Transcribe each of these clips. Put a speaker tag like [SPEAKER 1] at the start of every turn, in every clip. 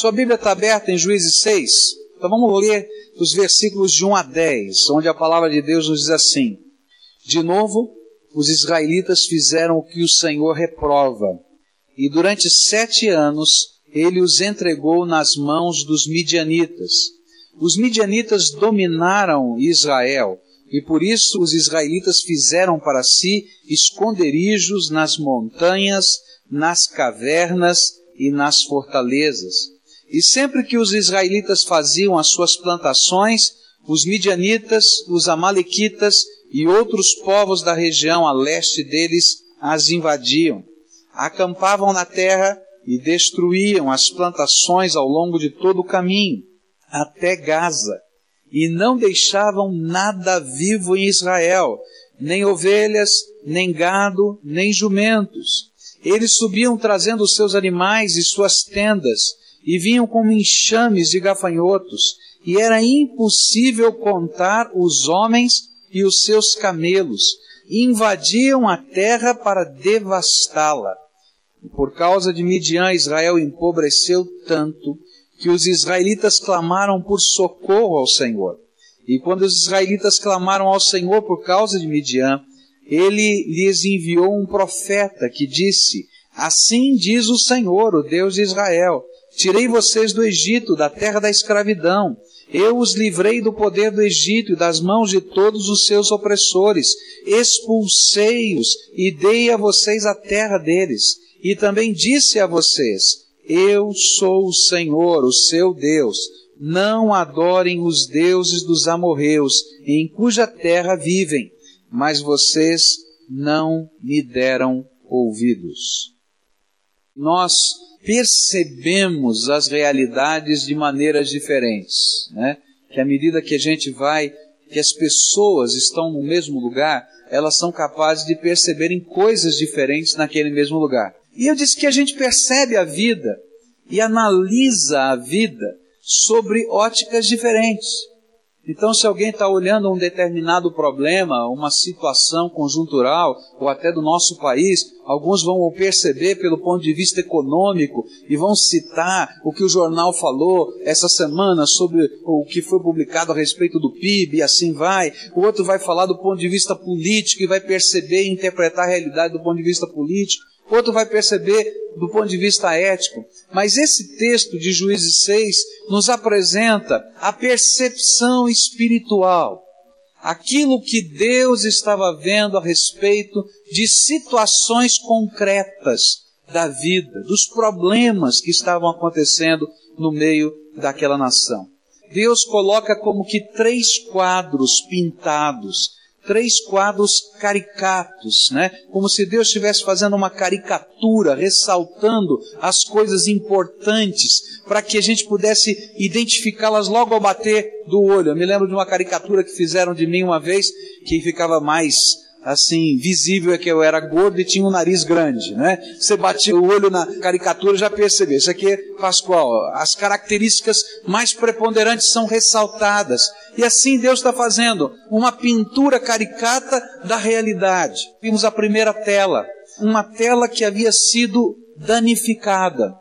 [SPEAKER 1] Sua Bíblia está aberta em Juízes 6. Então vamos ler os versículos de 1 a 10, onde a palavra de Deus nos diz assim: De novo, os israelitas fizeram o que o Senhor reprova, e durante sete anos ele os entregou nas mãos dos midianitas. Os midianitas dominaram Israel, e por isso os israelitas fizeram para si esconderijos nas montanhas, nas cavernas e nas fortalezas. E sempre que os israelitas faziam as suas plantações, os midianitas, os amalequitas e outros povos da região a leste deles as invadiam. Acampavam na terra e destruíam as plantações ao longo de todo o caminho, até Gaza, e não deixavam nada vivo em Israel, nem ovelhas, nem gado, nem jumentos. Eles subiam trazendo seus animais e suas tendas, e vinham como enxames de gafanhotos, e era impossível contar os homens e os seus camelos, e invadiam a terra para devastá-la. Por causa de Midian, Israel empobreceu tanto que os israelitas clamaram por socorro ao Senhor. E quando os israelitas clamaram ao Senhor por causa de Midian, ele lhes enviou um profeta que disse: Assim diz o Senhor, o Deus de Israel: Tirei vocês do Egito, da terra da escravidão. Eu os livrei do poder do Egito e das mãos de todos os seus opressores. Expulsei-os e dei a vocês a terra deles. E também disse a vocês: Eu sou o Senhor, o seu Deus. Não adorem os deuses dos amorreus, em cuja terra vivem. Mas vocês não me deram ouvidos. Nós percebemos as realidades de maneiras diferentes, né? Que à medida que a gente vai, que as pessoas estão no mesmo lugar, elas são capazes de perceberem coisas diferentes naquele mesmo lugar. E eu disse que a gente percebe a vida e analisa a vida sobre óticas diferentes. Então, se alguém está olhando um determinado problema, uma situação conjuntural, ou até do nosso país, alguns vão perceber pelo ponto de vista econômico e vão citar o que o jornal falou essa semana sobre o que foi publicado a respeito do PIB, e assim vai. O outro vai falar do ponto de vista político e vai perceber e interpretar a realidade do ponto de vista político outro vai perceber do ponto de vista ético. Mas esse texto de Juízes 6 nos apresenta a percepção espiritual, aquilo que Deus estava vendo a respeito de situações concretas da vida, dos problemas que estavam acontecendo no meio daquela nação. Deus coloca como que três quadros pintados três quadros caricatos, né? Como se Deus estivesse fazendo uma caricatura, ressaltando as coisas importantes, para que a gente pudesse identificá-las logo ao bater do olho. Eu me lembro de uma caricatura que fizeram de mim uma vez, que ficava mais assim, visível é que eu era gordo e tinha um nariz grande, né? Você batia o olho na caricatura já percebeu. Isso aqui é Pascoal. As características mais preponderantes são ressaltadas. E assim Deus está fazendo uma pintura caricata da realidade. Vimos a primeira tela. Uma tela que havia sido danificada.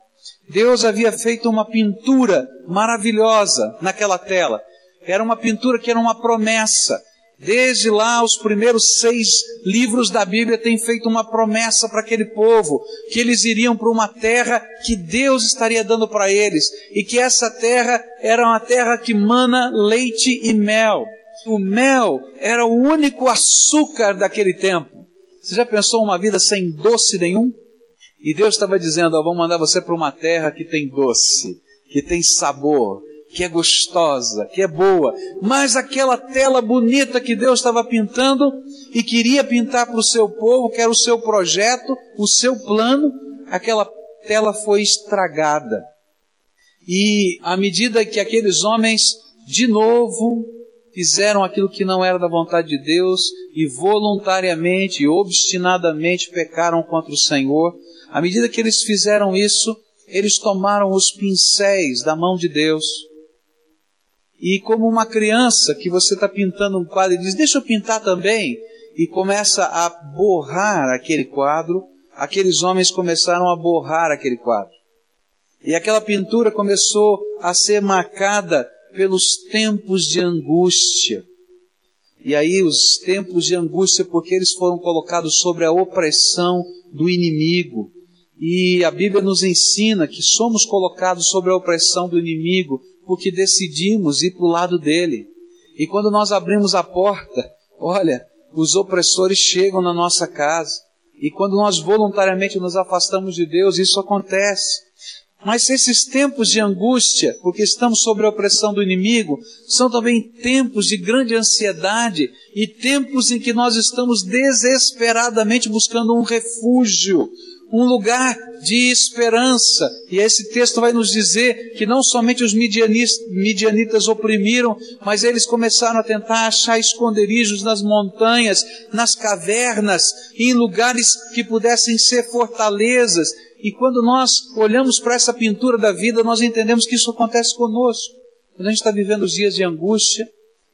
[SPEAKER 1] Deus havia feito uma pintura maravilhosa naquela tela. Era uma pintura que era uma promessa Desde lá, os primeiros seis livros da Bíblia têm feito uma promessa para aquele povo, que eles iriam para uma terra que Deus estaria dando para eles, e que essa terra era uma terra que mana leite e mel. O mel era o único açúcar daquele tempo. Você já pensou uma vida sem doce nenhum? E Deus estava dizendo: vou mandar você para uma terra que tem doce, que tem sabor, que é gostosa, que é boa, mas aquela tela bonita que Deus estava pintando e queria pintar para o seu povo, que era o seu projeto, o seu plano, aquela tela foi estragada. E à medida que aqueles homens, de novo, fizeram aquilo que não era da vontade de Deus e voluntariamente e obstinadamente pecaram contra o Senhor, à medida que eles fizeram isso, eles tomaram os pincéis da mão de Deus e como uma criança que você está pintando um quadro e diz, deixa eu pintar também, e começa a borrar aquele quadro, aqueles homens começaram a borrar aquele quadro. E aquela pintura começou a ser marcada pelos tempos de angústia. E aí os tempos de angústia porque eles foram colocados sobre a opressão do inimigo. E a Bíblia nos ensina que somos colocados sobre a opressão do inimigo porque decidimos ir para o lado dele. E quando nós abrimos a porta, olha, os opressores chegam na nossa casa. E quando nós voluntariamente nos afastamos de Deus, isso acontece. Mas esses tempos de angústia, porque estamos sob a opressão do inimigo, são também tempos de grande ansiedade e tempos em que nós estamos desesperadamente buscando um refúgio, um lugar de esperança. E esse texto vai nos dizer que não somente os midianitas oprimiram, mas eles começaram a tentar achar esconderijos nas montanhas, nas cavernas, em lugares que pudessem ser fortalezas. E quando nós olhamos para essa pintura da vida, nós entendemos que isso acontece conosco. Quando a gente está vivendo os dias de angústia,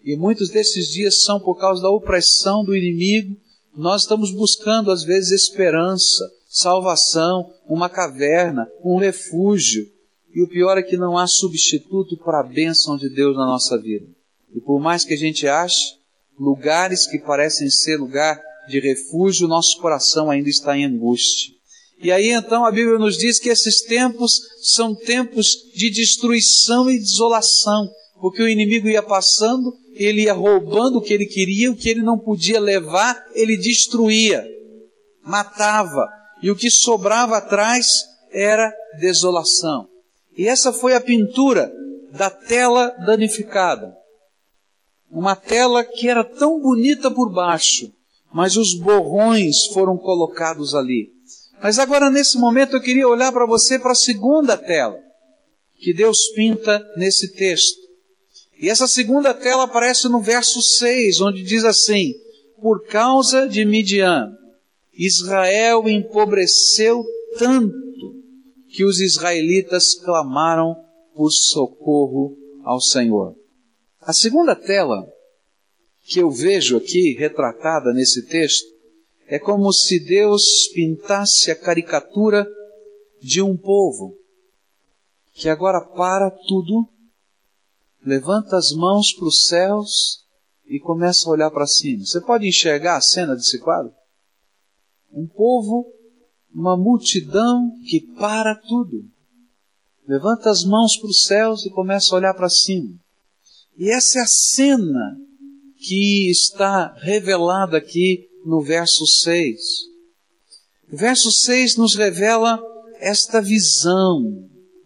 [SPEAKER 1] e muitos desses dias são por causa da opressão do inimigo, nós estamos buscando às vezes esperança, salvação, uma caverna, um refúgio. E o pior é que não há substituto para a bênção de Deus na nossa vida. E por mais que a gente ache lugares que parecem ser lugar de refúgio, nosso coração ainda está em angústia. E aí então a Bíblia nos diz que esses tempos são tempos de destruição e desolação, porque o inimigo ia passando, ele ia roubando o que ele queria, o que ele não podia levar, ele destruía, matava, e o que sobrava atrás era desolação. E essa foi a pintura da tela danificada. Uma tela que era tão bonita por baixo, mas os borrões foram colocados ali. Mas agora, nesse momento, eu queria olhar para você para a segunda tela que Deus pinta nesse texto. E essa segunda tela aparece no verso 6, onde diz assim: Por causa de Midian, Israel empobreceu tanto que os israelitas clamaram por socorro ao Senhor. A segunda tela que eu vejo aqui retratada nesse texto é como se Deus pintasse a caricatura de um povo que agora para tudo, levanta as mãos para os céus e começa a olhar para cima. Você pode enxergar a cena desse quadro? Um povo, uma multidão que para tudo. Levanta as mãos para os céus e começa a olhar para cima. E essa é a cena que está revelada aqui no verso 6. O verso 6 nos revela esta visão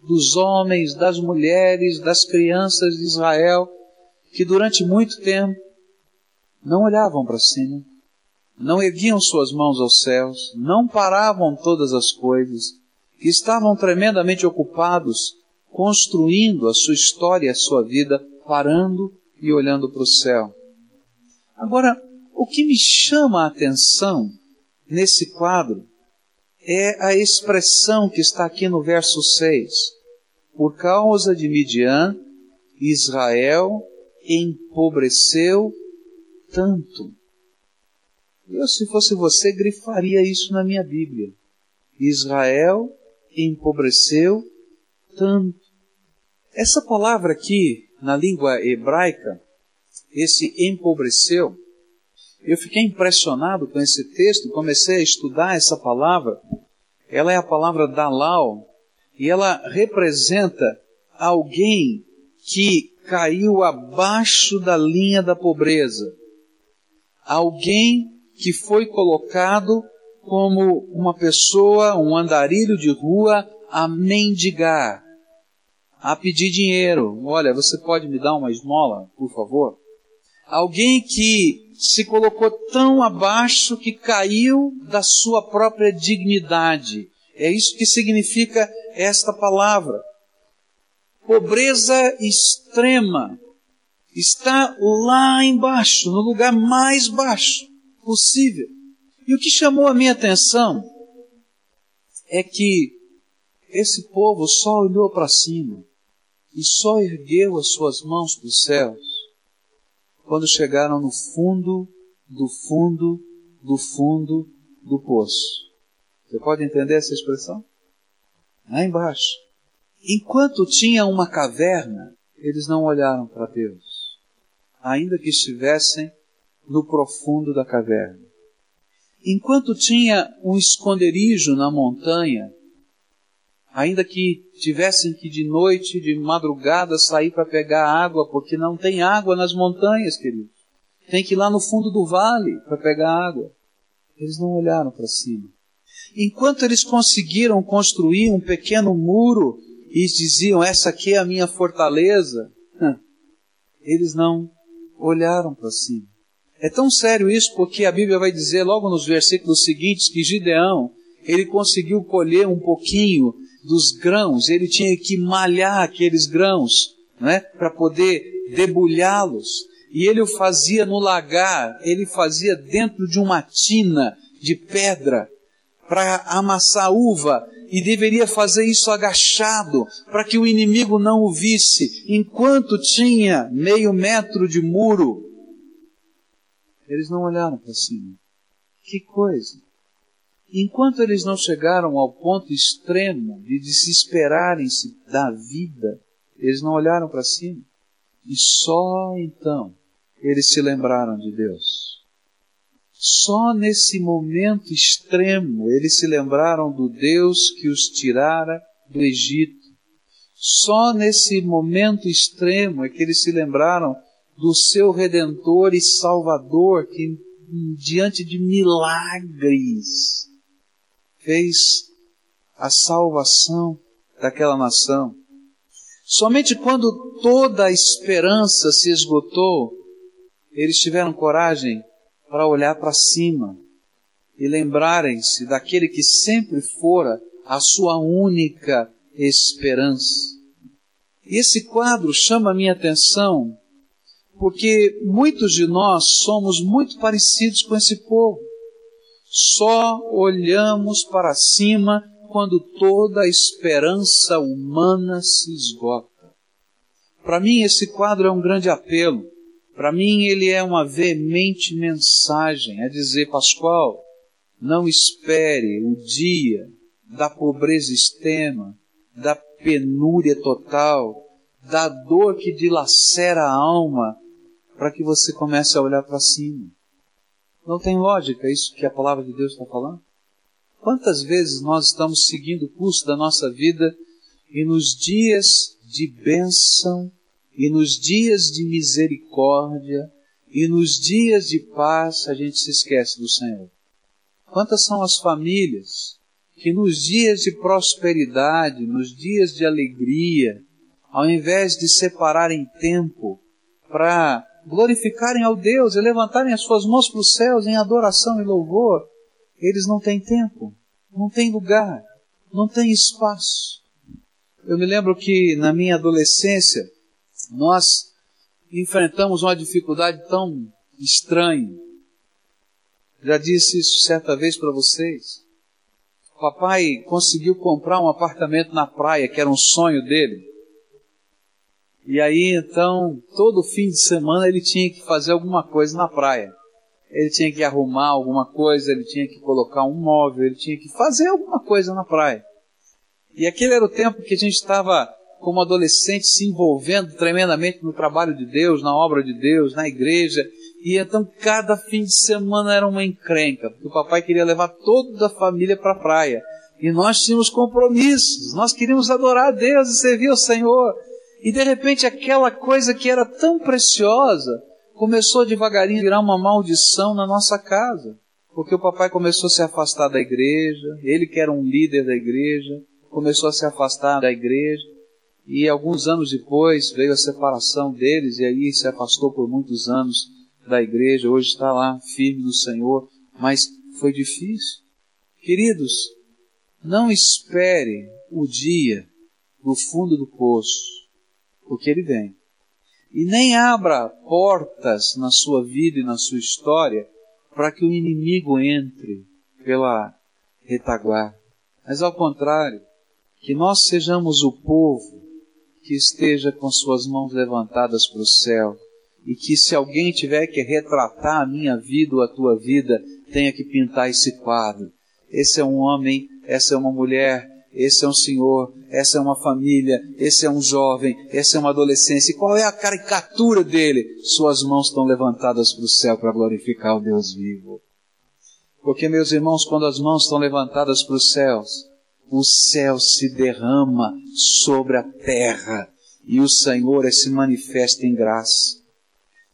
[SPEAKER 1] dos homens, das mulheres, das crianças de Israel, que durante muito tempo não olhavam para cima, não erguiam suas mãos aos céus, não paravam todas as coisas, que estavam tremendamente ocupados construindo a sua história a sua vida, parando e olhando para o céu. Agora, o que me chama a atenção nesse quadro é a expressão que está aqui no verso 6. Por causa de Midian, Israel empobreceu tanto. Eu, se fosse você, grifaria isso na minha Bíblia. Israel empobreceu tanto. Essa palavra aqui, na língua hebraica, esse empobreceu, eu fiquei impressionado com esse texto, comecei a estudar essa palavra. Ela é a palavra Dalal, e ela representa alguém que caiu abaixo da linha da pobreza. Alguém que foi colocado como uma pessoa, um andarilho de rua, a mendigar, a pedir dinheiro. Olha, você pode me dar uma esmola, por favor? Alguém que se colocou tão abaixo que caiu da sua própria dignidade. É isso que significa esta palavra. Pobreza extrema está lá embaixo, no lugar mais baixo possível. E o que chamou a minha atenção é que esse povo só olhou para cima e só ergueu as suas mãos para os céus quando chegaram no fundo, do fundo, do fundo do poço. Você pode entender essa expressão? Lá embaixo. Enquanto tinha uma caverna, eles não olharam para Deus, ainda que estivessem no profundo da caverna. Enquanto tinha um esconderijo na montanha, ainda que tivessem que de noite, de madrugada, sair para pegar água, porque não tem água nas montanhas, querido. Tem que ir lá no fundo do vale para pegar água. Eles não olharam para cima. Enquanto eles conseguiram construir um pequeno muro e diziam: Essa aqui é a minha fortaleza, eles não olharam para cima. É tão sério isso porque a Bíblia vai dizer logo nos versículos seguintes que Gideão, ele conseguiu colher um pouquinho dos grãos, ele tinha que malhar aqueles grãos, né, para poder debulhá-los. E ele o fazia no lagar, ele fazia dentro de uma tina de pedra para amassar uva e deveria fazer isso agachado para que o inimigo não o visse, enquanto tinha meio metro de muro eles não olharam para cima. Que coisa! Enquanto eles não chegaram ao ponto extremo de desesperarem-se da vida, eles não olharam para cima. E só então eles se lembraram de Deus. Só nesse momento extremo eles se lembraram do Deus que os tirara do Egito. Só nesse momento extremo é que eles se lembraram do seu Redentor e Salvador, que diante de milagres fez a salvação daquela nação. Somente quando toda a esperança se esgotou, eles tiveram coragem para olhar para cima e lembrarem-se daquele que sempre fora a sua única esperança. E esse quadro chama a minha atenção porque muitos de nós somos muito parecidos com esse povo. Só olhamos para cima quando toda a esperança humana se esgota. Para mim, esse quadro é um grande apelo. Para mim, ele é uma veemente mensagem a dizer, Pascoal, não espere o dia da pobreza extrema, da penúria total, da dor que dilacera a alma, para que você comece a olhar para cima. Não tem lógica isso que a palavra de Deus está falando? Quantas vezes nós estamos seguindo o curso da nossa vida e nos dias de bênção, e nos dias de misericórdia, e nos dias de paz a gente se esquece do Senhor? Quantas são as famílias que nos dias de prosperidade, nos dias de alegria, ao invés de separarem tempo para glorificarem ao Deus e levantarem as suas mãos para os céus em adoração e louvor, eles não têm tempo, não têm lugar, não têm espaço. Eu me lembro que na minha adolescência nós enfrentamos uma dificuldade tão estranha. Já disse isso certa vez para vocês. Papai conseguiu comprar um apartamento na praia, que era um sonho dele. E aí então, todo fim de semana ele tinha que fazer alguma coisa na praia. Ele tinha que arrumar alguma coisa, ele tinha que colocar um móvel, ele tinha que fazer alguma coisa na praia. E aquele era o tempo que a gente estava, como adolescente, se envolvendo tremendamente no trabalho de Deus, na obra de Deus, na igreja. E então cada fim de semana era uma encrenca, porque o papai queria levar toda a família para a praia. E nós tínhamos compromissos, nós queríamos adorar a Deus e servir ao Senhor. E de repente aquela coisa que era tão preciosa começou devagarinho a virar uma maldição na nossa casa. Porque o papai começou a se afastar da igreja, ele que era um líder da igreja, começou a se afastar da igreja. E alguns anos depois veio a separação deles e aí se afastou por muitos anos da igreja. Hoje está lá firme no Senhor, mas foi difícil. Queridos, não espere o dia no fundo do poço porque ele vem. E nem abra portas na sua vida e na sua história para que o inimigo entre pela retaguarda. Mas ao contrário, que nós sejamos o povo que esteja com suas mãos levantadas para o céu e que se alguém tiver que retratar a minha vida ou a tua vida, tenha que pintar esse quadro. Esse é um homem, essa é uma mulher esse é um senhor, essa é uma família, esse é um jovem, essa é uma adolescência. E qual é a caricatura dele? Suas mãos estão levantadas para o céu para glorificar o Deus vivo. Porque, meus irmãos, quando as mãos estão levantadas para os céus, o céu se derrama sobre a terra e o Senhor é se manifesta em graça.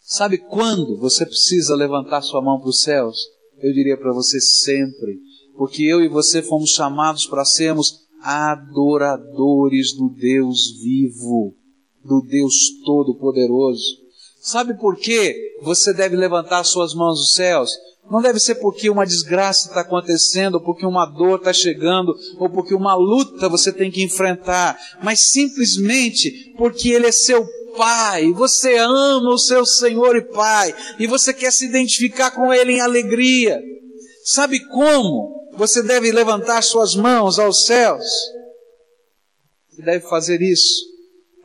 [SPEAKER 1] Sabe quando você precisa levantar sua mão para os céus? Eu diria para você sempre, porque eu e você fomos chamados para sermos adoradores do Deus vivo, do Deus Todo-Poderoso. Sabe por que você deve levantar suas mãos dos céus? Não deve ser porque uma desgraça está acontecendo, ou porque uma dor está chegando, ou porque uma luta você tem que enfrentar, mas simplesmente porque Ele é seu Pai, você ama o seu Senhor e Pai, e você quer se identificar com Ele em alegria. Sabe como? Você deve levantar suas mãos aos céus. Você deve fazer isso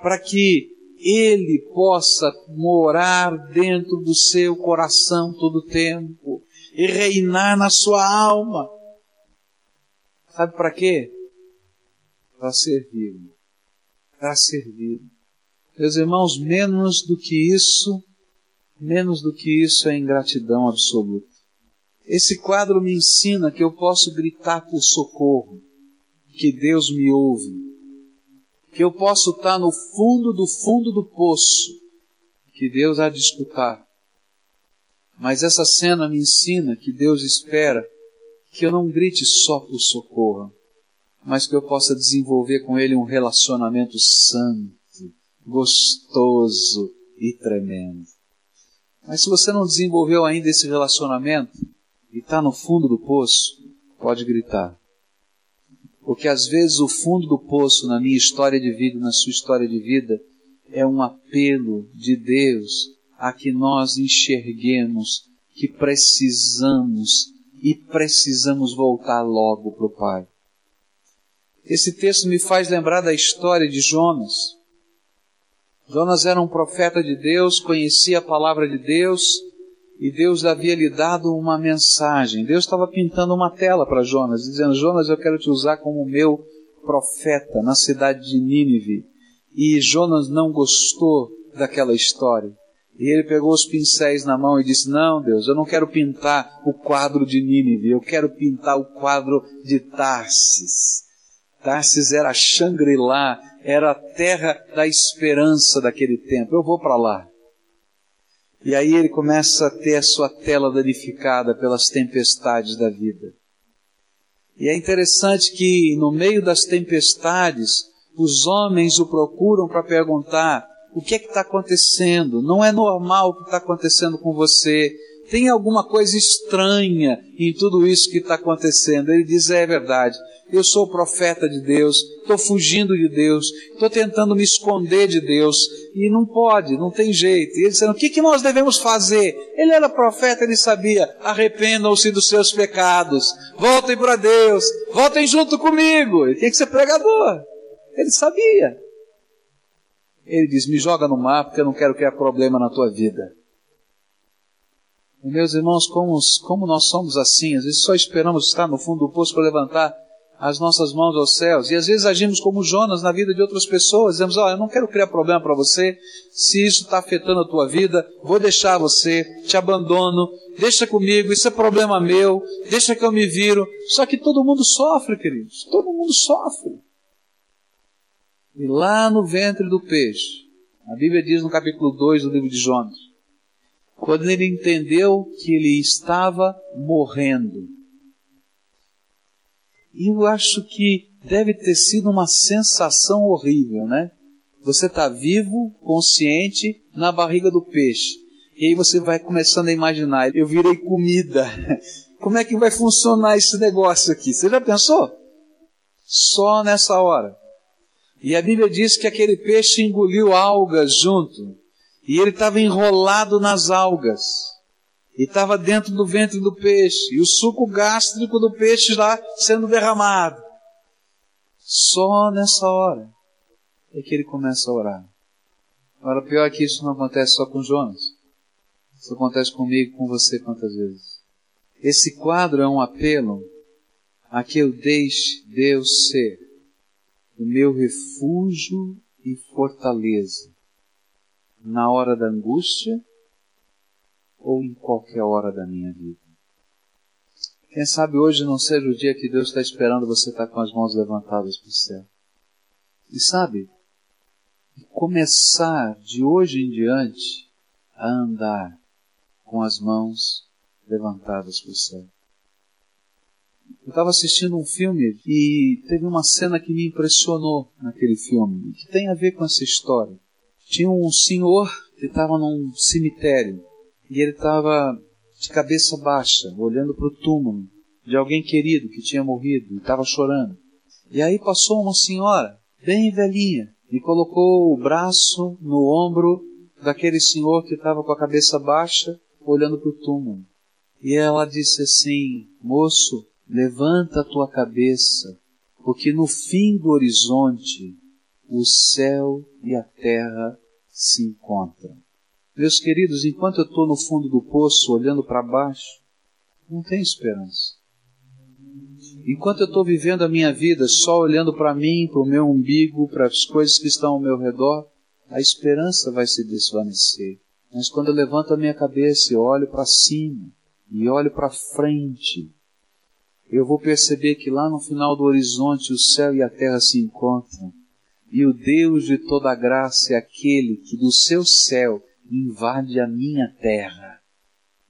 [SPEAKER 1] para que Ele possa morar dentro do seu coração todo o tempo e reinar na sua alma. Sabe para quê? Para servir. Para servir. Meus irmãos, menos do que isso, menos do que isso é ingratidão absoluta. Esse quadro me ensina que eu posso gritar por socorro, que Deus me ouve, que eu posso estar no fundo do fundo do poço, que Deus há de escutar. Mas essa cena me ensina que Deus espera que eu não grite só por socorro, mas que eu possa desenvolver com Ele um relacionamento santo, gostoso e tremendo. Mas se você não desenvolveu ainda esse relacionamento, e está no fundo do poço, pode gritar. Porque às vezes o fundo do poço na minha história de vida, na sua história de vida, é um apelo de Deus a que nós enxerguemos que precisamos e precisamos voltar logo para o Pai. Esse texto me faz lembrar da história de Jonas. Jonas era um profeta de Deus, conhecia a palavra de Deus, e Deus havia lhe dado uma mensagem. Deus estava pintando uma tela para Jonas, dizendo: Jonas, eu quero te usar como meu profeta na cidade de Nínive. E Jonas não gostou daquela história. E ele pegou os pincéis na mão e disse: Não, Deus, eu não quero pintar o quadro de Nínive, eu quero pintar o quadro de Tarsis. Tarsis era Shangri-La, era a terra da esperança daquele tempo. Eu vou para lá. E aí ele começa a ter a sua tela danificada pelas tempestades da vida. E é interessante que no meio das tempestades, os homens o procuram para perguntar: o que é que está acontecendo? Não é normal o que está acontecendo com você. Tem alguma coisa estranha em tudo isso que está acontecendo. Ele diz: é verdade eu sou profeta de Deus, estou fugindo de Deus, estou tentando me esconder de Deus, e não pode, não tem jeito. E ele dizendo, o que, que nós devemos fazer? Ele era profeta, ele sabia, arrependam-se dos seus pecados, voltem para Deus, voltem junto comigo, ele tem que ser pregador. Ele sabia. Ele diz, me joga no mar porque eu não quero criar problema na tua vida. E meus irmãos, como, como nós somos assim, às vezes só esperamos estar no fundo do poço para levantar as nossas mãos aos céus. E às vezes agimos como Jonas na vida de outras pessoas. Dizemos, ó, oh, eu não quero criar problema para você. Se isso está afetando a tua vida, vou deixar você, te abandono, deixa comigo, isso é problema meu, deixa que eu me viro. Só que todo mundo sofre, queridos. Todo mundo sofre. E lá no ventre do peixe, a Bíblia diz no capítulo 2 do livro de Jonas, quando ele entendeu que ele estava morrendo, eu acho que deve ter sido uma sensação horrível, né? Você está vivo, consciente, na barriga do peixe. E aí você vai começando a imaginar, eu virei comida. Como é que vai funcionar esse negócio aqui? Você já pensou? Só nessa hora. E a Bíblia diz que aquele peixe engoliu algas junto. E ele estava enrolado nas algas e estava dentro do ventre do peixe, e o suco gástrico do peixe lá sendo derramado. Só nessa hora é que ele começa a orar. Agora, pior é que isso não acontece só com Jonas. Isso acontece comigo, com você, quantas vezes. Esse quadro é um apelo a que eu deixe Deus ser o meu refúgio e fortaleza, na hora da angústia ou em qualquer hora da minha vida. Quem sabe hoje não seja o dia que Deus está esperando você estar com as mãos levantadas para o céu. E sabe, começar de hoje em diante a andar com as mãos levantadas para o céu. Eu estava assistindo um filme e teve uma cena que me impressionou naquele filme, que tem a ver com essa história. Tinha um senhor que estava num cemitério e ele estava de cabeça baixa, olhando para o túmulo de alguém querido que tinha morrido e estava chorando. E aí passou uma senhora, bem velhinha, e colocou o braço no ombro daquele senhor que estava com a cabeça baixa, olhando para o túmulo. E ela disse assim: Moço, levanta a tua cabeça, porque no fim do horizonte o céu e a terra se encontram. Meus queridos, enquanto eu estou no fundo do poço, olhando para baixo, não tem esperança. Enquanto eu estou vivendo a minha vida só olhando para mim, para o meu umbigo, para as coisas que estão ao meu redor, a esperança vai se desvanecer. Mas quando eu levanto a minha cabeça e olho para cima, e olho para frente, eu vou perceber que lá no final do horizonte o céu e a terra se encontram. E o Deus de toda graça é aquele que do seu céu invade a minha terra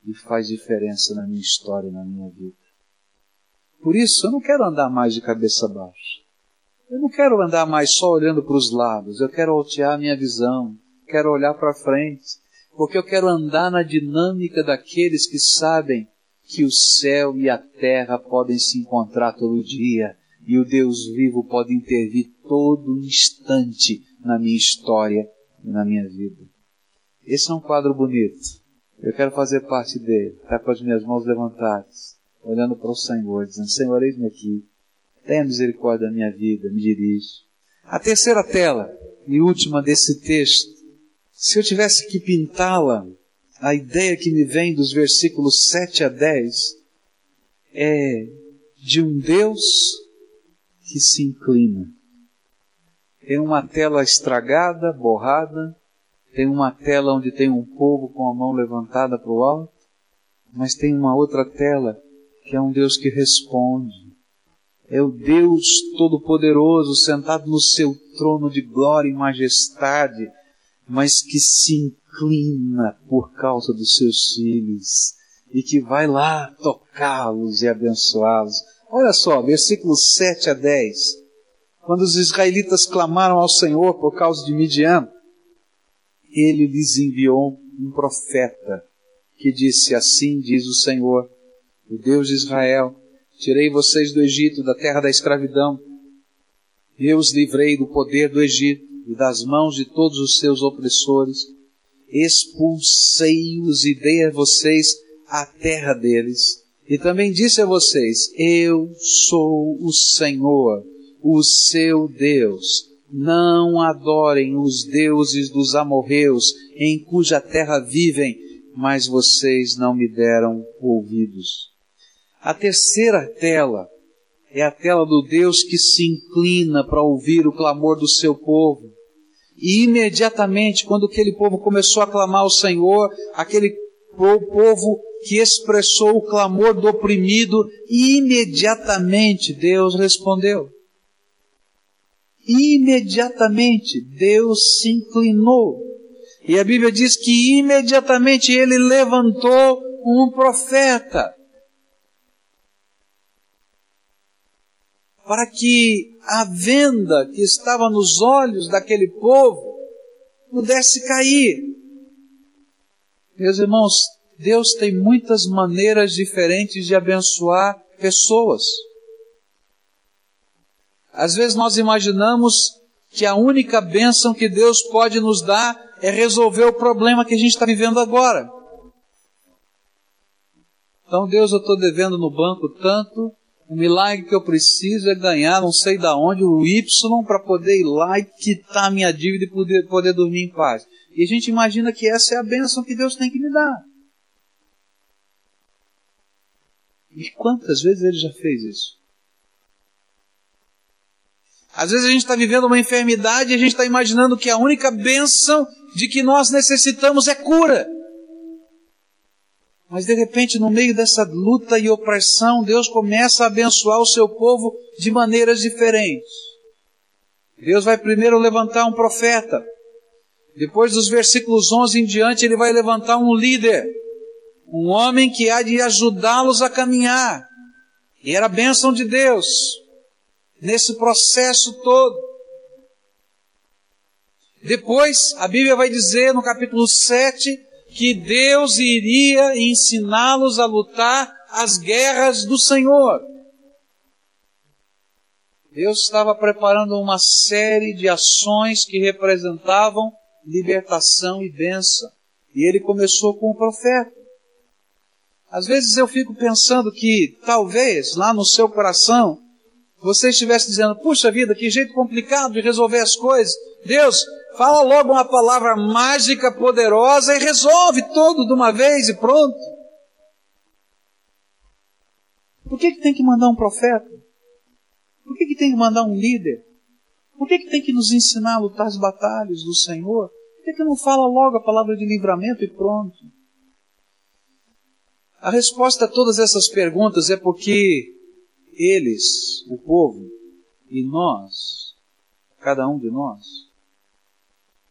[SPEAKER 1] e faz diferença na minha história na minha vida. Por isso, eu não quero andar mais de cabeça baixa. Eu não quero andar mais só olhando para os lados. Eu quero altear a minha visão. Quero olhar para frente. Porque eu quero andar na dinâmica daqueles que sabem que o céu e a terra podem se encontrar todo dia e o Deus vivo pode intervir todo instante na minha história e na minha vida. Esse é um quadro bonito. Eu quero fazer parte dele. Está com as minhas mãos levantadas, olhando para o Senhor, dizendo: Senhor, eis-me aqui. Tenha misericórdia da minha vida, me dirige. A terceira tela e última desse texto, se eu tivesse que pintá-la, a ideia que me vem dos versículos 7 a 10 é de um Deus que se inclina. Tem uma tela estragada, borrada, tem uma tela onde tem um povo com a mão levantada para o alto, mas tem uma outra tela que é um Deus que responde. É o Deus Todo-Poderoso sentado no seu trono de glória e majestade, mas que se inclina por causa dos seus filhos e que vai lá tocá-los e abençoá-los. Olha só, versículos 7 a 10. Quando os israelitas clamaram ao Senhor por causa de Midian, ele lhes enviou um profeta que disse: Assim diz o Senhor, o Deus de Israel: Tirei vocês do Egito, da terra da escravidão. Eu os livrei do poder do Egito e das mãos de todos os seus opressores. Expulsei-os e dei a vocês a terra deles. E também disse a vocês: Eu sou o Senhor, o seu Deus não adorem os deuses dos amorreus, em cuja terra vivem, mas vocês não me deram ouvidos. A terceira tela é a tela do Deus que se inclina para ouvir o clamor do seu povo. E imediatamente, quando aquele povo começou a clamar ao Senhor, aquele povo que expressou o clamor do oprimido, imediatamente Deus respondeu imediatamente Deus se inclinou. E a Bíblia diz que imediatamente ele levantou um profeta. Para que a venda que estava nos olhos daquele povo pudesse cair. Meus irmãos, Deus tem muitas maneiras diferentes de abençoar pessoas. Às vezes nós imaginamos que a única bênção que Deus pode nos dar é resolver o problema que a gente está vivendo agora. Então, Deus, eu estou devendo no banco tanto, o milagre que eu preciso é ganhar, não sei da onde, o Y para poder ir lá e quitar a minha dívida e poder, poder dormir em paz. E a gente imagina que essa é a bênção que Deus tem que me dar. E quantas vezes ele já fez isso? Às vezes a gente está vivendo uma enfermidade e a gente está imaginando que a única bênção de que nós necessitamos é cura. Mas de repente, no meio dessa luta e opressão, Deus começa a abençoar o seu povo de maneiras diferentes. Deus vai primeiro levantar um profeta. Depois dos versículos 11 em diante, ele vai levantar um líder. Um homem que há de ajudá-los a caminhar. E era a bênção de Deus nesse processo todo. Depois, a Bíblia vai dizer no capítulo 7 que Deus iria ensiná-los a lutar as guerras do Senhor. Deus estava preparando uma série de ações que representavam libertação e bênção. E ele começou com o profeta. Às vezes eu fico pensando que talvez lá no seu coração você estivesse dizendo: puxa vida, que jeito complicado de resolver as coisas. Deus, fala logo uma palavra mágica, poderosa e resolve tudo de uma vez e pronto. Por que, que tem que mandar um profeta? Por que, que tem que mandar um líder? Por que, que tem que nos ensinar a lutar as batalhas do Senhor? Por que, que não fala logo a palavra de livramento e pronto? A resposta a todas essas perguntas é porque eles, o povo, e nós, cada um de nós,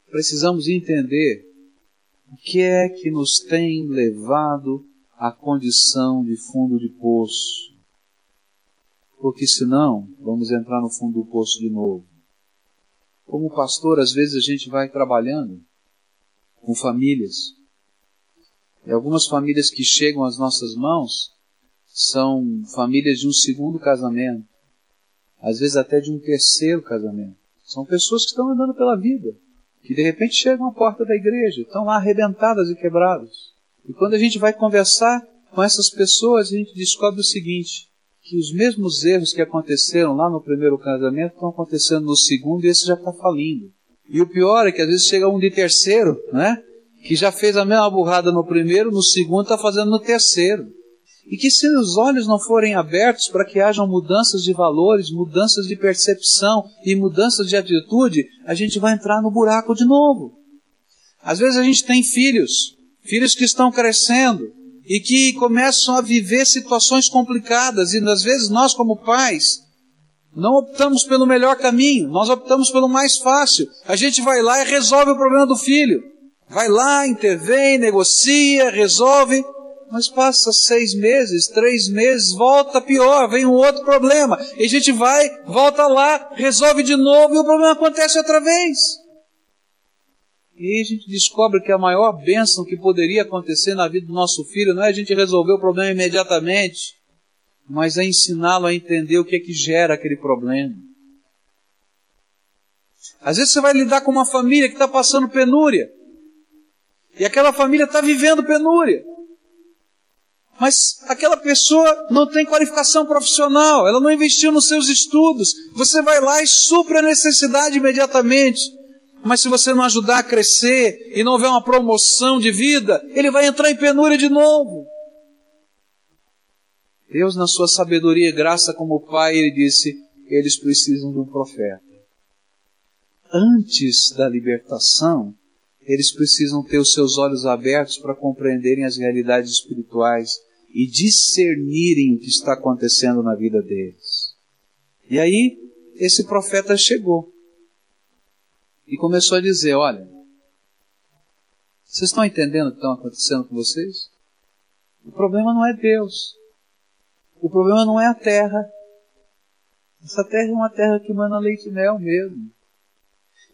[SPEAKER 1] precisamos entender o que é que nos tem levado à condição de fundo de poço. Porque senão, vamos entrar no fundo do poço de novo. Como pastor, às vezes a gente vai trabalhando com famílias e algumas famílias que chegam às nossas mãos são famílias de um segundo casamento, às vezes até de um terceiro casamento. São pessoas que estão andando pela vida, que de repente chegam à porta da igreja, estão lá arrebentadas e quebradas. E quando a gente vai conversar com essas pessoas, a gente descobre o seguinte: que os mesmos erros que aconteceram lá no primeiro casamento estão acontecendo no segundo e esse já está falindo. E o pior é que às vezes chega um de terceiro, né? que já fez a mesma burrada no primeiro, no segundo está fazendo no terceiro. E que se os olhos não forem abertos para que hajam mudanças de valores, mudanças de percepção e mudanças de atitude, a gente vai entrar no buraco de novo. Às vezes a gente tem filhos, filhos que estão crescendo e que começam a viver situações complicadas, e às vezes nós, como pais, não optamos pelo melhor caminho, nós optamos pelo mais fácil. A gente vai lá e resolve o problema do filho. Vai lá, intervém, negocia, resolve, mas passa seis meses, três meses, volta pior, vem um outro problema. E a gente vai, volta lá, resolve de novo e o problema acontece outra vez. E aí a gente descobre que a maior bênção que poderia acontecer na vida do nosso filho não é a gente resolver o problema imediatamente, mas é ensiná-lo a entender o que é que gera aquele problema. Às vezes você vai lidar com uma família que está passando penúria. E aquela família está vivendo penúria. Mas aquela pessoa não tem qualificação profissional, ela não investiu nos seus estudos. Você vai lá e supre a necessidade imediatamente. Mas se você não ajudar a crescer e não houver uma promoção de vida, ele vai entrar em penúria de novo. Deus, na sua sabedoria e graça como Pai, ele disse: eles precisam de um profeta. Antes da libertação, eles precisam ter os seus olhos abertos para compreenderem as realidades espirituais e discernirem o que está acontecendo na vida deles. E aí, esse profeta chegou e começou a dizer: Olha, vocês estão entendendo o que está acontecendo com vocês? O problema não é Deus. O problema não é a terra. Essa terra é uma terra que manda leite e mel mesmo.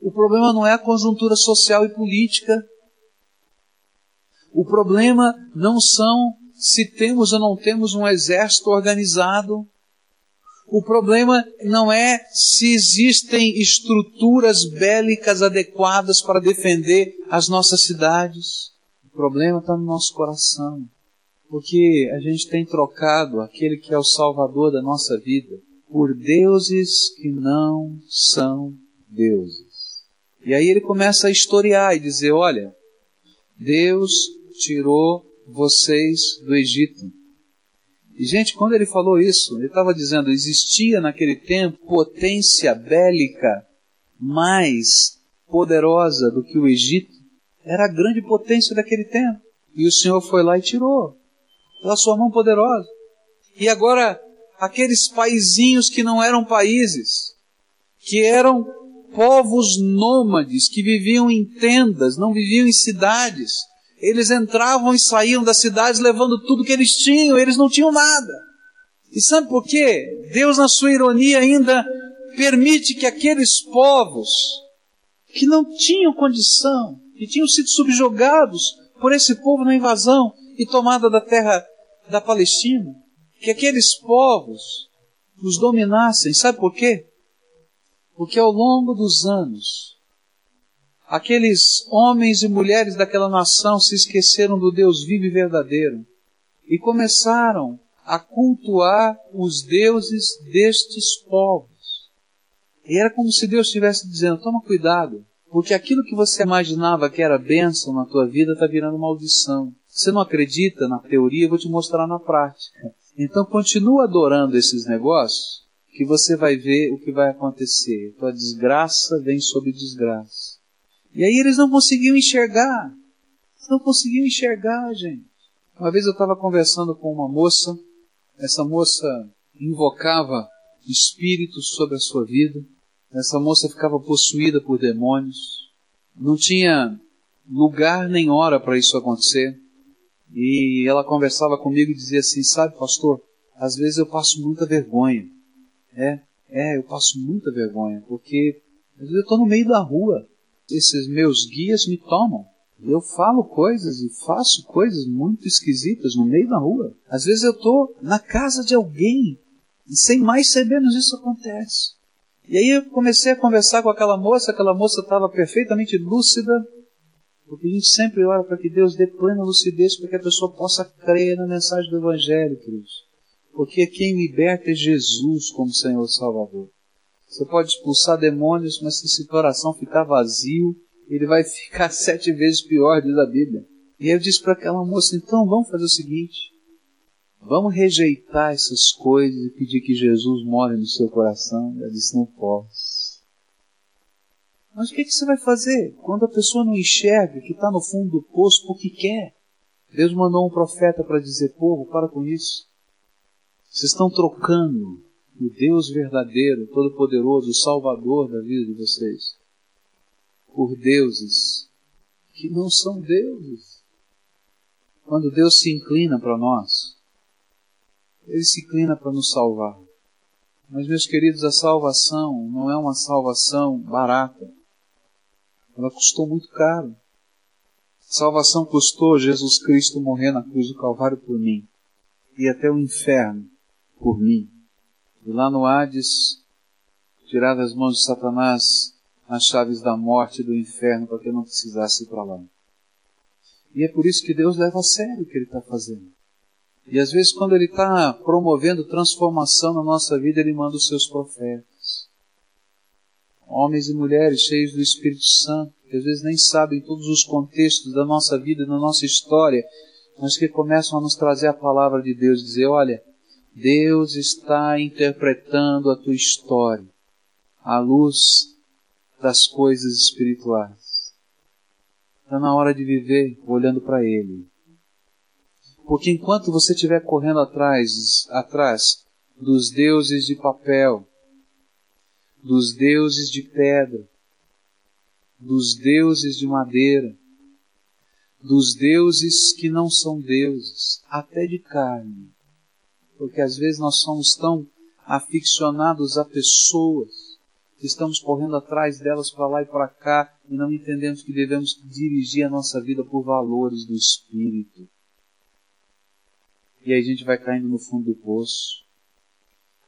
[SPEAKER 1] O problema não é a conjuntura social e política. O problema não são se temos ou não temos um exército organizado. O problema não é se existem estruturas bélicas adequadas para defender as nossas cidades. O problema está no nosso coração. Porque a gente tem trocado aquele que é o Salvador da nossa vida por deuses que não são deuses. E aí ele começa a historiar e dizer: olha, Deus tirou vocês do Egito. E, gente, quando ele falou isso, ele estava dizendo: existia naquele tempo potência bélica mais poderosa do que o Egito. Era a grande potência daquele tempo. E o Senhor foi lá e tirou, pela sua mão poderosa. E agora, aqueles paizinhos que não eram países, que eram povos nômades, que viviam em tendas, não viviam em cidades, eles entravam e saíam das cidades levando tudo que eles tinham, eles não tinham nada. E sabe por quê? Deus, na sua ironia, ainda permite que aqueles povos que não tinham condição, que tinham sido subjugados por esse povo na invasão e tomada da terra da Palestina, que aqueles povos os dominassem. Sabe por quê? Porque ao longo dos anos, aqueles homens e mulheres daquela nação se esqueceram do Deus vivo e verdadeiro e começaram a cultuar os deuses destes povos. E era como se Deus estivesse dizendo: toma cuidado, porque aquilo que você imaginava que era bênção na tua vida está virando maldição. Você não acredita na teoria, eu vou te mostrar na prática. Então continua adorando esses negócios, que você vai ver o que vai acontecer. Tua desgraça vem sobre desgraça. E aí eles não conseguiam enxergar. Não conseguiam enxergar, gente. Uma vez eu estava conversando com uma moça, essa moça invocava espíritos sobre a sua vida. Essa moça ficava possuída por demônios. Não tinha lugar nem hora para isso acontecer. E ela conversava comigo e dizia assim: Sabe, pastor, às vezes eu passo muita vergonha. É, é, eu passo muita vergonha, porque às vezes eu estou no meio da rua. Esses meus guias me tomam. Eu falo coisas e faço coisas muito esquisitas no meio da rua. Às vezes eu estou na casa de alguém e sem mais ser menos isso acontece. E aí eu comecei a conversar com aquela moça, aquela moça estava perfeitamente lúcida, porque a gente sempre ora para que Deus dê plena lucidez para que a pessoa possa crer na mensagem do Evangelho, queridos. Porque quem liberta é Jesus como Senhor Salvador. Você pode expulsar demônios, mas se seu coração ficar vazio, ele vai ficar sete vezes pior, diz a Bíblia. E eu disse para aquela moça, então vamos fazer o seguinte, Vamos rejeitar essas coisas e pedir que Jesus more no seu coração? Ela disse: Não posso. Mas o que, que você vai fazer quando a pessoa não enxerga que está no fundo do poço porque quer? Deus mandou um profeta para dizer: Povo, para com isso. Vocês estão trocando o Deus verdadeiro, todo-poderoso, o Salvador da vida de vocês, por deuses que não são deuses. Quando Deus se inclina para nós, ele se inclina para nos salvar. Mas, meus queridos, a salvação não é uma salvação barata. Ela custou muito caro. Salvação custou Jesus Cristo morrer na cruz do Calvário por mim e até o inferno por mim. E lá no Hades, tirar das mãos de Satanás as chaves da morte e do inferno para que não precisasse ir para lá. E é por isso que Deus leva a sério o que Ele está fazendo. E às vezes, quando Ele está promovendo transformação na nossa vida, Ele manda os seus profetas. Homens e mulheres cheios do Espírito Santo, que às vezes nem sabem todos os contextos da nossa vida, da nossa história, mas que começam a nos trazer a palavra de Deus, dizer: olha, Deus está interpretando a tua história à luz das coisas espirituais. Está na hora de viver olhando para Ele. Porque enquanto você estiver correndo atrás, atrás dos deuses de papel, dos deuses de pedra, dos deuses de madeira, dos deuses que não são deuses, até de carne. Porque às vezes nós somos tão aficionados a pessoas que estamos correndo atrás delas para lá e para cá e não entendemos que devemos dirigir a nossa vida por valores do Espírito e aí a gente vai caindo no fundo do poço,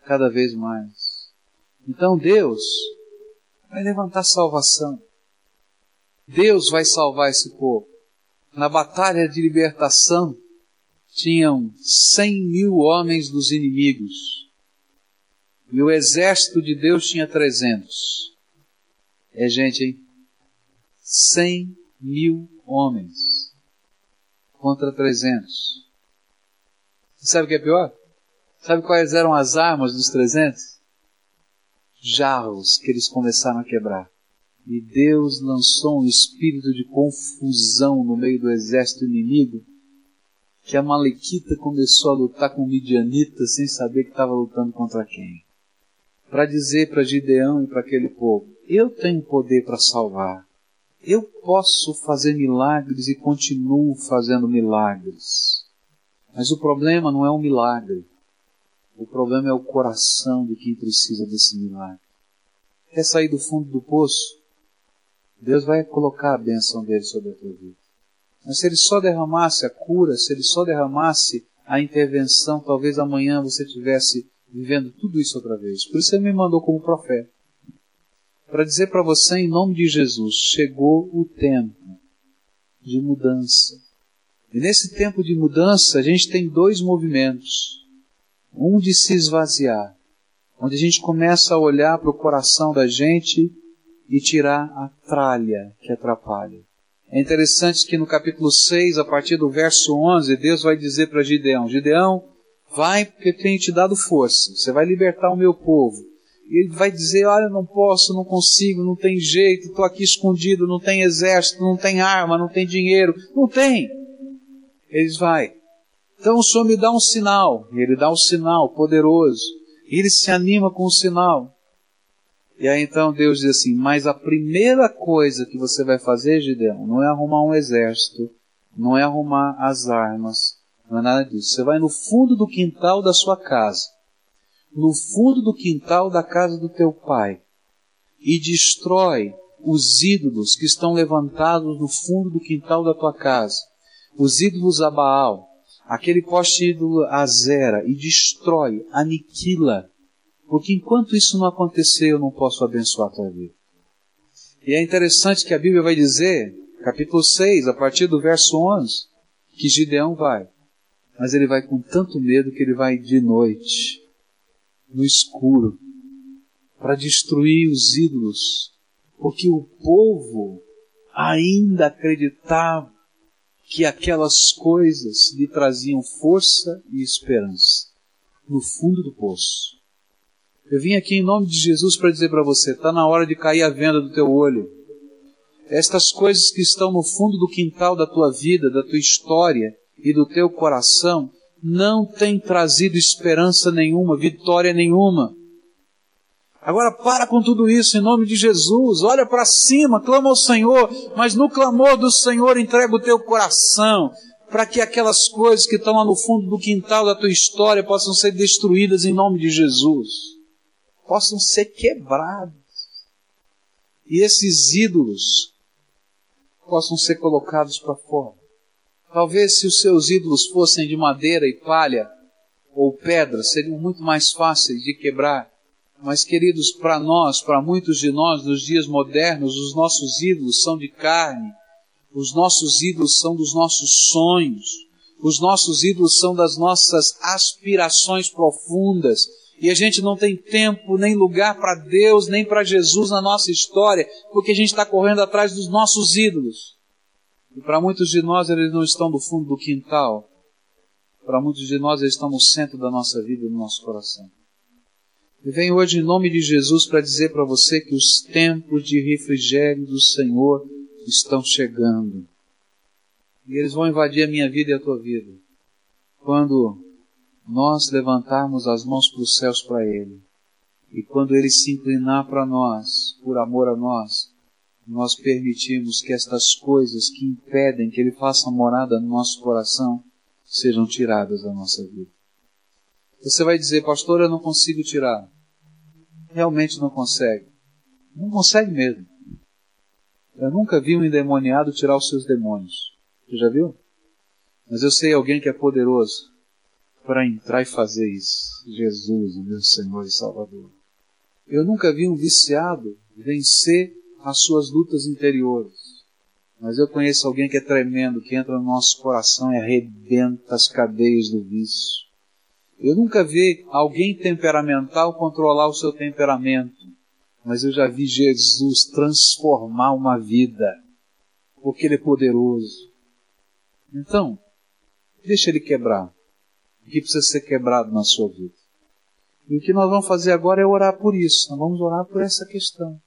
[SPEAKER 1] cada vez mais. Então Deus vai levantar salvação. Deus vai salvar esse povo. Na batalha de libertação, tinham cem mil homens dos inimigos. E o exército de Deus tinha trezentos. É gente, hein? Cem mil homens contra trezentos. Sabe o que é pior? Sabe quais eram as armas dos 300? Jarros que eles começaram a quebrar. E Deus lançou um espírito de confusão no meio do exército inimigo, que a Malequita começou a lutar com Midianita sem saber que estava lutando contra quem. Para dizer para Gideão e para aquele povo: Eu tenho poder para salvar. Eu posso fazer milagres e continuo fazendo milagres. Mas o problema não é o milagre. O problema é o coração de quem precisa desse milagre. Quer sair do fundo do poço? Deus vai colocar a bênção dele sobre a tua vida. Mas se ele só derramasse a cura, se ele só derramasse a intervenção, talvez amanhã você tivesse vivendo tudo isso outra vez. Por isso ele me mandou como profeta. Para dizer para você, em nome de Jesus, chegou o tempo de mudança. E nesse tempo de mudança, a gente tem dois movimentos. Um de se esvaziar, onde a gente começa a olhar para o coração da gente e tirar a tralha que atrapalha. É interessante que no capítulo 6, a partir do verso 11, Deus vai dizer para Gideão: Gideão, vai porque tenho te dado força, você vai libertar o meu povo. E ele vai dizer: Olha, não posso, não consigo, não tem jeito, estou aqui escondido, não tem exército, não tem arma, não tem dinheiro. Não tem. Eles vai. Então o Senhor me dá um sinal. E ele dá um sinal poderoso. E ele se anima com o sinal. E aí então Deus diz assim: Mas a primeira coisa que você vai fazer, Gideão, não é arrumar um exército, não é arrumar as armas, não é nada disso. Você vai no fundo do quintal da sua casa, no fundo do quintal da casa do teu pai, e destrói os ídolos que estão levantados no fundo do quintal da tua casa, os ídolos a Baal, aquele poste ídolo a Zera, e destrói, aniquila porque enquanto isso não acontecer, eu não posso abençoar a tua vida. E é interessante que a Bíblia vai dizer, capítulo 6, a partir do verso 11, que Gideão vai. Mas ele vai com tanto medo que ele vai de noite, no escuro, para destruir os ídolos, porque o povo ainda acreditava que aquelas coisas lhe traziam força e esperança no fundo do poço. Eu vim aqui em nome de Jesus para dizer para você: está na hora de cair a venda do teu olho. Estas coisas que estão no fundo do quintal da tua vida, da tua história e do teu coração, não têm trazido esperança nenhuma, vitória nenhuma. Agora para com tudo isso em nome de Jesus, olha para cima, clama ao Senhor, mas no clamor do Senhor entrega o teu coração, para que aquelas coisas que estão lá no fundo do quintal da tua história possam ser destruídas em nome de Jesus possam ser quebrados. E esses ídolos possam ser colocados para fora. Talvez se os seus ídolos fossem de madeira e palha ou pedra, seriam muito mais fáceis de quebrar. Mas, queridos, para nós, para muitos de nós, nos dias modernos, os nossos ídolos são de carne, os nossos ídolos são dos nossos sonhos, os nossos ídolos são das nossas aspirações profundas, e a gente não tem tempo nem lugar para Deus, nem para Jesus na nossa história, porque a gente está correndo atrás dos nossos ídolos. E para muitos de nós eles não estão no fundo do quintal. Para muitos de nós eles estão no centro da nossa vida e do nosso coração. Eu venho hoje em nome de Jesus para dizer para você que os tempos de refrigério do Senhor estão chegando. E eles vão invadir a minha vida e a tua vida. Quando nós levantarmos as mãos para os céus para Ele. E quando Ele se inclinar para nós, por amor a nós, nós permitimos que estas coisas que impedem que Ele faça morada no nosso coração sejam tiradas da nossa vida. Você vai dizer, pastor, eu não consigo tirar. Realmente não consegue. Não consegue mesmo. Eu nunca vi um endemoniado tirar os seus demônios. Você já viu? Mas eu sei alguém que é poderoso para entrar e fazer isso. Jesus, o meu Senhor e Salvador. Eu nunca vi um viciado vencer as suas lutas interiores. Mas eu conheço alguém que é tremendo, que entra no nosso coração e arrebenta as cadeias do vício. Eu nunca vi alguém temperamental controlar o seu temperamento, mas eu já vi Jesus transformar uma vida, porque Ele é poderoso. Então, deixa Ele quebrar o que precisa ser quebrado na sua vida. E o que nós vamos fazer agora é orar por isso. Nós vamos orar por essa questão.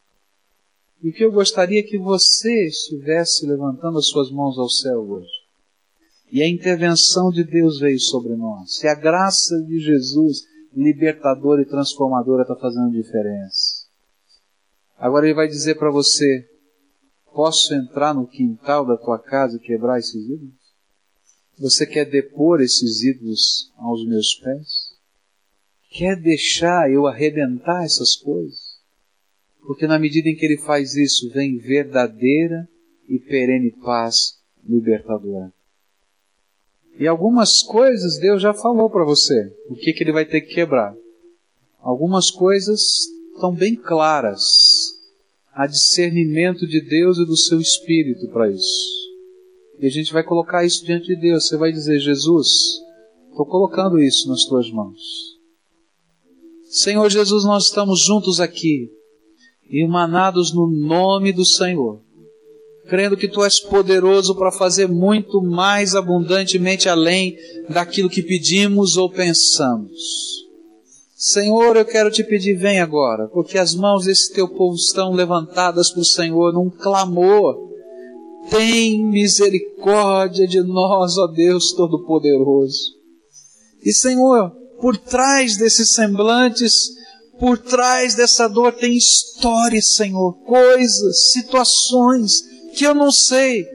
[SPEAKER 1] E o que eu gostaria é que você estivesse levantando as suas mãos ao céu hoje. E a intervenção de Deus veio sobre nós. E a graça de Jesus, libertadora e transformadora, está fazendo diferença. Agora ele vai dizer para você: Posso entrar no quintal da tua casa e quebrar esses ídolos? Você quer depor esses ídolos aos meus pés? Quer deixar eu arrebentar essas coisas? Porque na medida em que ele faz isso, vem verdadeira e perene paz libertadora. E algumas coisas Deus já falou para você, o que, que ele vai ter que quebrar. Algumas coisas estão bem claras. Há discernimento de Deus e do seu Espírito para isso. E a gente vai colocar isso diante de Deus. Você vai dizer, Jesus, estou colocando isso nas tuas mãos. Senhor Jesus, nós estamos juntos aqui, emanados no nome do Senhor crendo que tu és poderoso para fazer muito mais abundantemente além daquilo que pedimos ou pensamos. Senhor, eu quero te pedir, vem agora, porque as mãos desse teu povo estão levantadas para o Senhor num clamor. Tem misericórdia de nós, ó Deus Todo-Poderoso. E Senhor, por trás desses semblantes, por trás dessa dor tem histórias, Senhor, coisas, situações que eu não sei,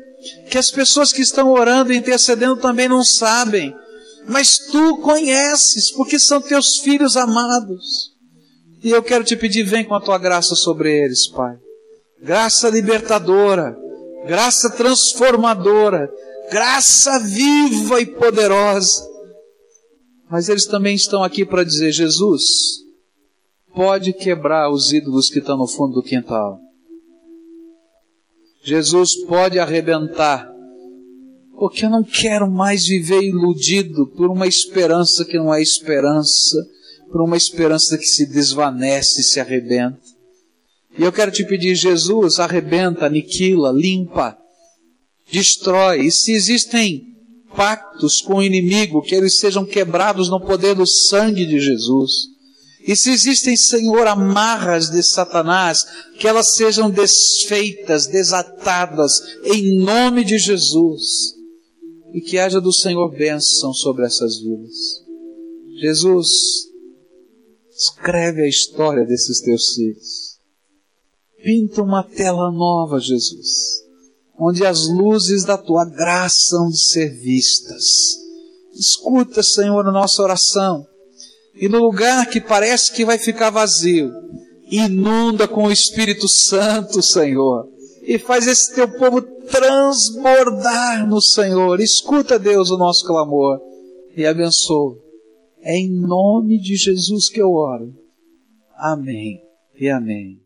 [SPEAKER 1] que as pessoas que estão orando e intercedendo também não sabem, mas tu conheces, porque são teus filhos amados. E eu quero te pedir, vem com a tua graça sobre eles, Pai. Graça libertadora, graça transformadora, graça viva e poderosa. Mas eles também estão aqui para dizer: Jesus, pode quebrar os ídolos que estão no fundo do quintal. Jesus pode arrebentar, porque eu não quero mais viver iludido por uma esperança que não é esperança, por uma esperança que se desvanece e se arrebenta. E eu quero te pedir, Jesus, arrebenta, aniquila, limpa, destrói. E se existem pactos com o inimigo, que eles sejam quebrados no poder do sangue de Jesus. E se existem, Senhor, amarras de Satanás, que elas sejam desfeitas, desatadas, em nome de Jesus. E que haja do Senhor bênção sobre essas vidas. Jesus, escreve a história desses teus filhos. Pinta uma tela nova, Jesus, onde as luzes da tua graça hão de ser vistas. Escuta, Senhor, a nossa oração e no lugar que parece que vai ficar vazio, inunda com o Espírito Santo, Senhor, e faz esse teu povo transbordar no Senhor. Escuta, Deus, o nosso clamor e abençoa. É em nome de Jesus que eu oro. Amém e amém.